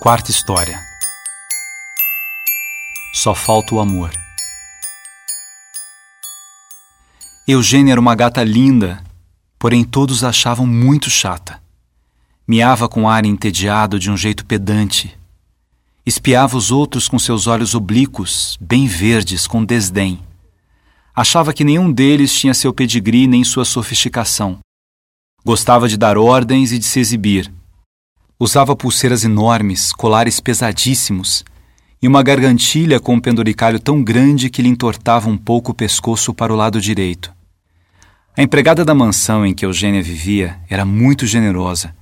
Quarta história. Só falta o amor. Eugênia era uma gata linda, porém todos a achavam muito chata. Miava com ar entediado de um jeito pedante. Espiava os outros com seus olhos oblíquos, bem verdes, com desdém. Achava que nenhum deles tinha seu pedigree nem sua sofisticação. Gostava de dar ordens e de se exibir Usava pulseiras enormes, colares pesadíssimos e uma gargantilha com um penduricalho tão grande que lhe entortava um pouco o pescoço para o lado direito. A empregada da mansão em que Eugênia vivia era muito generosa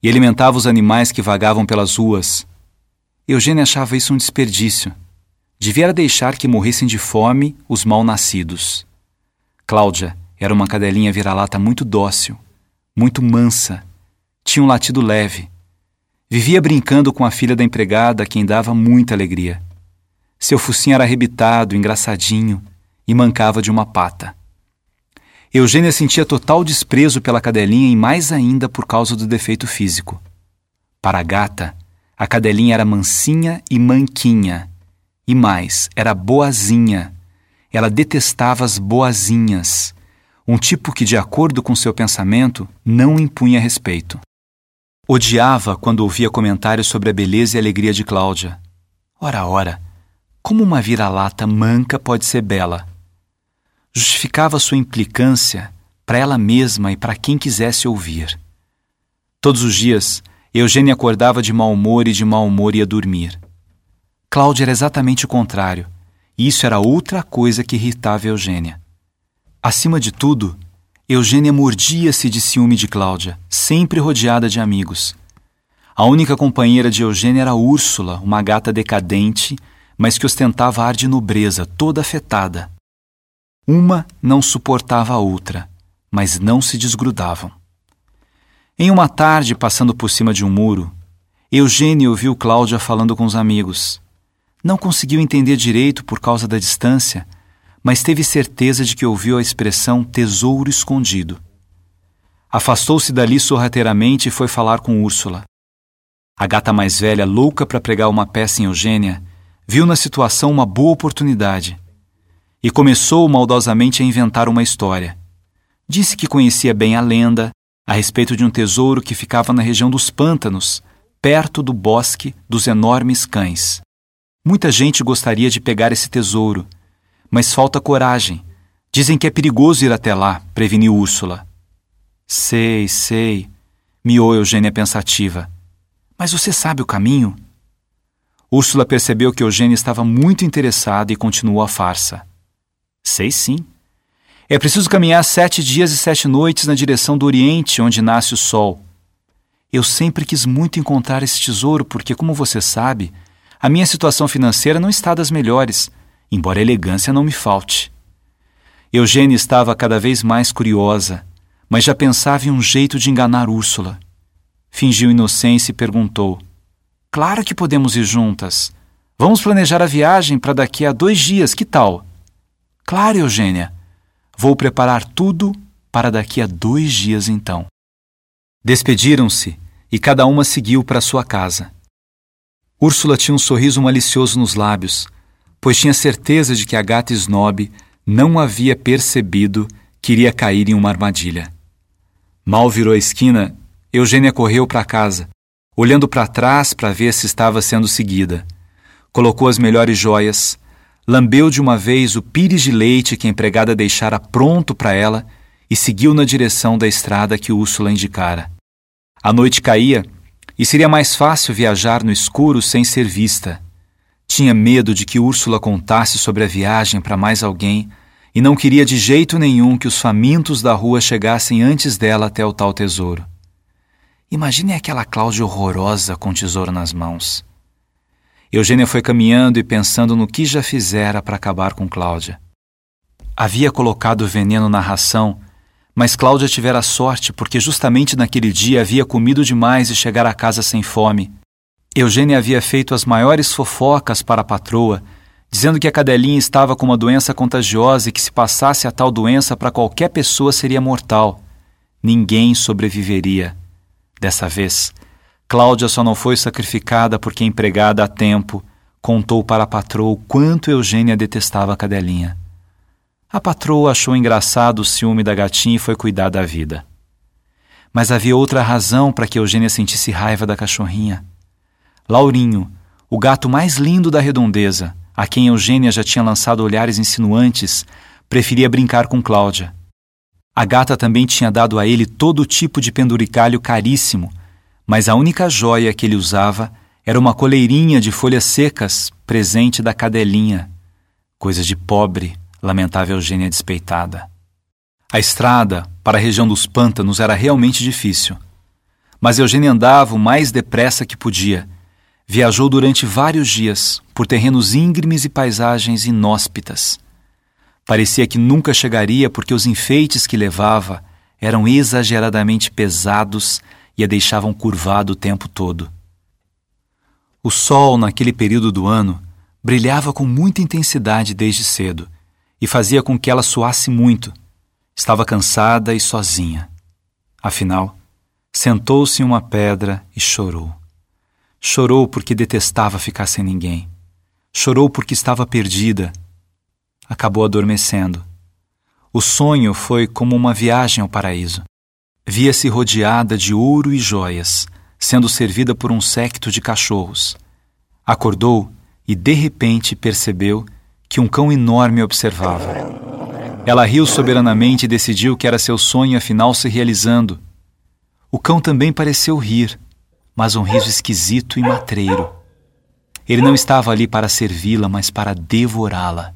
e alimentava os animais que vagavam pelas ruas. Eugênia achava isso um desperdício. Devia deixar que morressem de fome os mal-nascidos. Cláudia era uma cadelinha vira-lata muito dócil, muito mansa, tinha um latido leve Vivia brincando com a filha da empregada, a quem dava muita alegria. Seu focinho era arrebitado, engraçadinho e mancava de uma pata. Eugênia sentia total desprezo pela cadelinha e mais ainda por causa do defeito físico. Para a gata, a cadelinha era mansinha e manquinha. E mais, era boazinha. Ela detestava as boazinhas, um tipo que, de acordo com seu pensamento, não impunha respeito. Odiava quando ouvia comentários sobre a beleza e alegria de Cláudia. Ora, ora, como uma vira-lata manca pode ser bela? Justificava sua implicância para ela mesma e para quem quisesse ouvir. Todos os dias, Eugênia acordava de mau humor e de mau humor ia dormir. Cláudia era exatamente o contrário, e isso era outra coisa que irritava Eugênia. Acima de tudo, Eugênia mordia-se de ciúme de Cláudia, sempre rodeada de amigos. A única companheira de Eugênia era Úrsula, uma gata decadente, mas que ostentava ar de nobreza, toda afetada. Uma não suportava a outra, mas não se desgrudavam. Em uma tarde, passando por cima de um muro, Eugênia ouviu Cláudia falando com os amigos. Não conseguiu entender direito por causa da distância, mas teve certeza de que ouviu a expressão tesouro escondido. Afastou-se dali sorrateiramente e foi falar com Úrsula. A gata mais velha, louca para pregar uma peça em Eugênia, viu na situação uma boa oportunidade e começou maldosamente a inventar uma história. Disse que conhecia bem a lenda a respeito de um tesouro que ficava na região dos pântanos, perto do bosque dos enormes cães. Muita gente gostaria de pegar esse tesouro mas falta coragem. Dizem que é perigoso ir até lá, preveniu Úrsula. Sei, sei, miou Eugênia pensativa. Mas você sabe o caminho? Úrsula percebeu que Eugênia estava muito interessada e continuou a farsa. Sei sim. É preciso caminhar sete dias e sete noites na direção do Oriente, onde nasce o Sol. Eu sempre quis muito encontrar esse tesouro porque, como você sabe, a minha situação financeira não está das melhores embora elegância não me falte. Eugênia estava cada vez mais curiosa, mas já pensava em um jeito de enganar Úrsula. Fingiu inocência e perguntou: Claro que podemos ir juntas. Vamos planejar a viagem para daqui a dois dias, que tal? Claro, Eugênia. Vou preparar tudo para daqui a dois dias então. Despediram-se e cada uma seguiu para sua casa. Úrsula tinha um sorriso malicioso nos lábios, pois tinha certeza de que a gata snob não havia percebido que iria cair em uma armadilha. Mal virou a esquina, Eugênia correu para casa, olhando para trás para ver se estava sendo seguida. Colocou as melhores joias, lambeu de uma vez o pires de leite que a empregada deixara pronto para ela e seguiu na direção da estrada que Úrsula indicara. A noite caía e seria mais fácil viajar no escuro sem ser vista. Tinha medo de que Úrsula contasse sobre a viagem para mais alguém e não queria de jeito nenhum que os famintos da rua chegassem antes dela até o tal tesouro. Imagine aquela Cláudia horrorosa com o tesouro nas mãos. Eugênia foi caminhando e pensando no que já fizera para acabar com Cláudia. Havia colocado veneno na ração, mas Cláudia tivera sorte porque justamente naquele dia havia comido demais e chegara a casa sem fome Eugênia havia feito as maiores fofocas para a patroa, dizendo que a cadelinha estava com uma doença contagiosa e que se passasse a tal doença para qualquer pessoa seria mortal. Ninguém sobreviveria. Dessa vez, Cláudia só não foi sacrificada porque, empregada a tempo, contou para a patroa o quanto Eugênia detestava a cadelinha. A patroa achou engraçado o ciúme da gatinha e foi cuidar da vida. Mas havia outra razão para que Eugênia sentisse raiva da cachorrinha. Laurinho, o gato mais lindo da redondeza, a quem Eugênia já tinha lançado olhares insinuantes, preferia brincar com Cláudia. A gata também tinha dado a ele todo tipo de penduricalho caríssimo, mas a única joia que ele usava era uma coleirinha de folhas secas, presente da cadelinha. Coisa de pobre, lamentava Eugênia despeitada. A estrada para a região dos pântanos era realmente difícil. Mas Eugênia andava o mais depressa que podia. Viajou durante vários dias por terrenos íngremes e paisagens inóspitas. Parecia que nunca chegaria porque os enfeites que levava eram exageradamente pesados e a deixavam curvado o tempo todo. O sol, naquele período do ano, brilhava com muita intensidade desde cedo e fazia com que ela suasse muito Estava cansada e sozinha. Afinal, sentou-se em uma pedra e chorou. Chorou porque detestava ficar sem ninguém. Chorou porque estava perdida. Acabou adormecendo. O sonho foi como uma viagem ao paraíso. Via-se rodeada de ouro e joias, sendo servida por um séquito de cachorros. Acordou e de repente percebeu que um cão enorme observava. Ela riu soberanamente e decidiu que era seu sonho afinal se realizando. O cão também pareceu rir, mas um riso esquisito e matreiro. Ele não estava ali para servi-la, mas para devorá-la.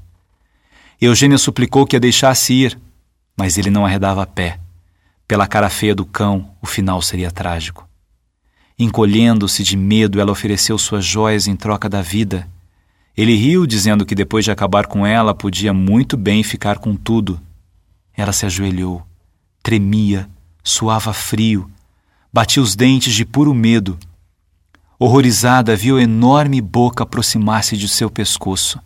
Eugênia suplicou que a deixasse ir, mas ele não arredava pé. Pela cara feia do cão, o final seria trágico. Encolhendo-se de medo, ela ofereceu suas joias em troca da vida ele riu, dizendo que depois de acabar com ela, podia muito bem ficar com tudo. Ela se ajoelhou, tremia, suava frio, batia os dentes de puro medo. Horrorizada, viu a enorme boca aproximar-se de seu pescoço.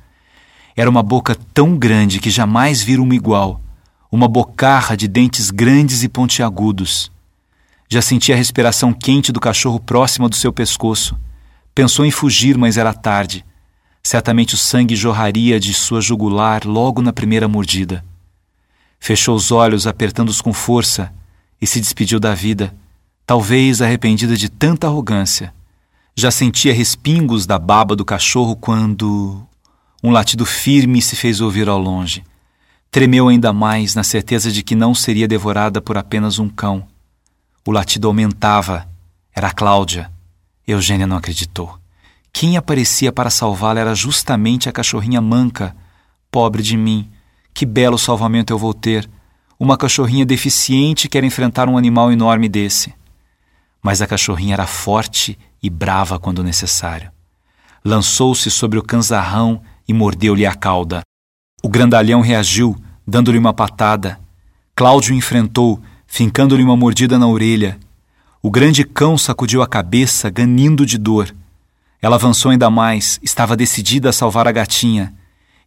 Era uma boca tão grande que jamais vira uma igual, uma bocarra de dentes grandes e pontiagudos. Já sentia a respiração quente do cachorro próxima do seu pescoço. Pensou em fugir, mas era tarde. Certamente o sangue jorraria de sua jugular logo na primeira mordida. Fechou os olhos, apertando-os com força, e se despediu da vida, talvez arrependida de tanta arrogância. Já sentia respingos da baba do cachorro quando um latido firme se fez ouvir ao longe. Tremeu ainda mais na certeza de que não seria devorada por apenas um cão. O latido aumentava. Era Cláudia. Eugênia não acreditou. Quem aparecia para salvá-la era justamente a cachorrinha manca. Pobre de mim, que belo salvamento eu vou ter. Uma cachorrinha deficiente quer enfrentar um animal enorme desse. Mas a cachorrinha era forte e brava quando necessário. Lançou-se sobre o canzarrão e mordeu-lhe a cauda. O grandalhão reagiu, dando-lhe uma patada. Cláudio enfrentou, fincando-lhe uma mordida na orelha. O grande cão sacudiu a cabeça, ganindo de dor. Ela avançou ainda mais, estava decidida a salvar a gatinha,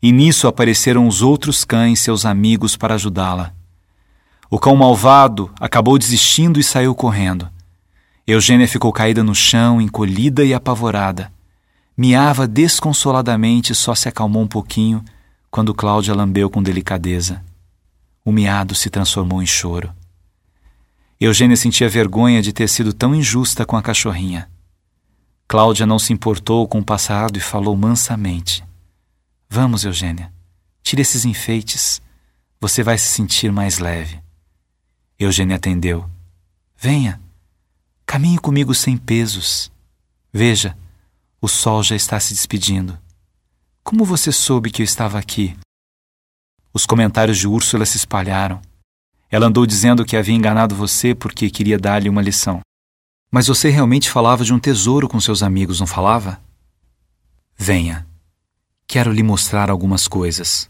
e nisso apareceram os outros cães, seus amigos, para ajudá-la. O cão malvado acabou desistindo e saiu correndo. Eugênia ficou caída no chão, encolhida e apavorada. Miava desconsoladamente e só se acalmou um pouquinho quando Cláudia lambeu com delicadeza. O miado se transformou em choro. Eugênia sentia vergonha de ter sido tão injusta com a cachorrinha. Cláudia não se importou com o passado e falou mansamente: Vamos, Eugênia, tire esses enfeites. Você vai se sentir mais leve. Eugênia atendeu. Venha, caminhe comigo sem pesos. Veja, o sol já está se despedindo. Como você soube que eu estava aqui? Os comentários de Úrsula se espalharam. Ela andou dizendo que havia enganado você porque queria dar-lhe uma lição. Mas você realmente falava de um tesouro com seus amigos, não falava? Venha. Quero lhe mostrar algumas coisas.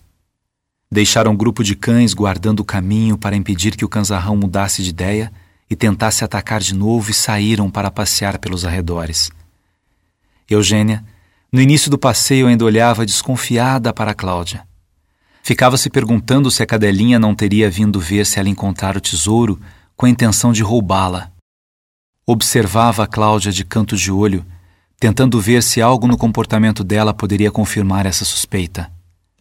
Deixaram um grupo de cães guardando o caminho para impedir que o canzarrão mudasse de ideia e tentasse atacar de novo e saíram para passear pelos arredores. Eugênia, no início do passeio, ainda olhava desconfiada para Cláudia. Ficava se perguntando se a cadelinha não teria vindo ver se ela encontrar o tesouro com a intenção de roubá-la Observava a Cláudia de canto de olho, tentando ver se algo no comportamento dela poderia confirmar essa suspeita.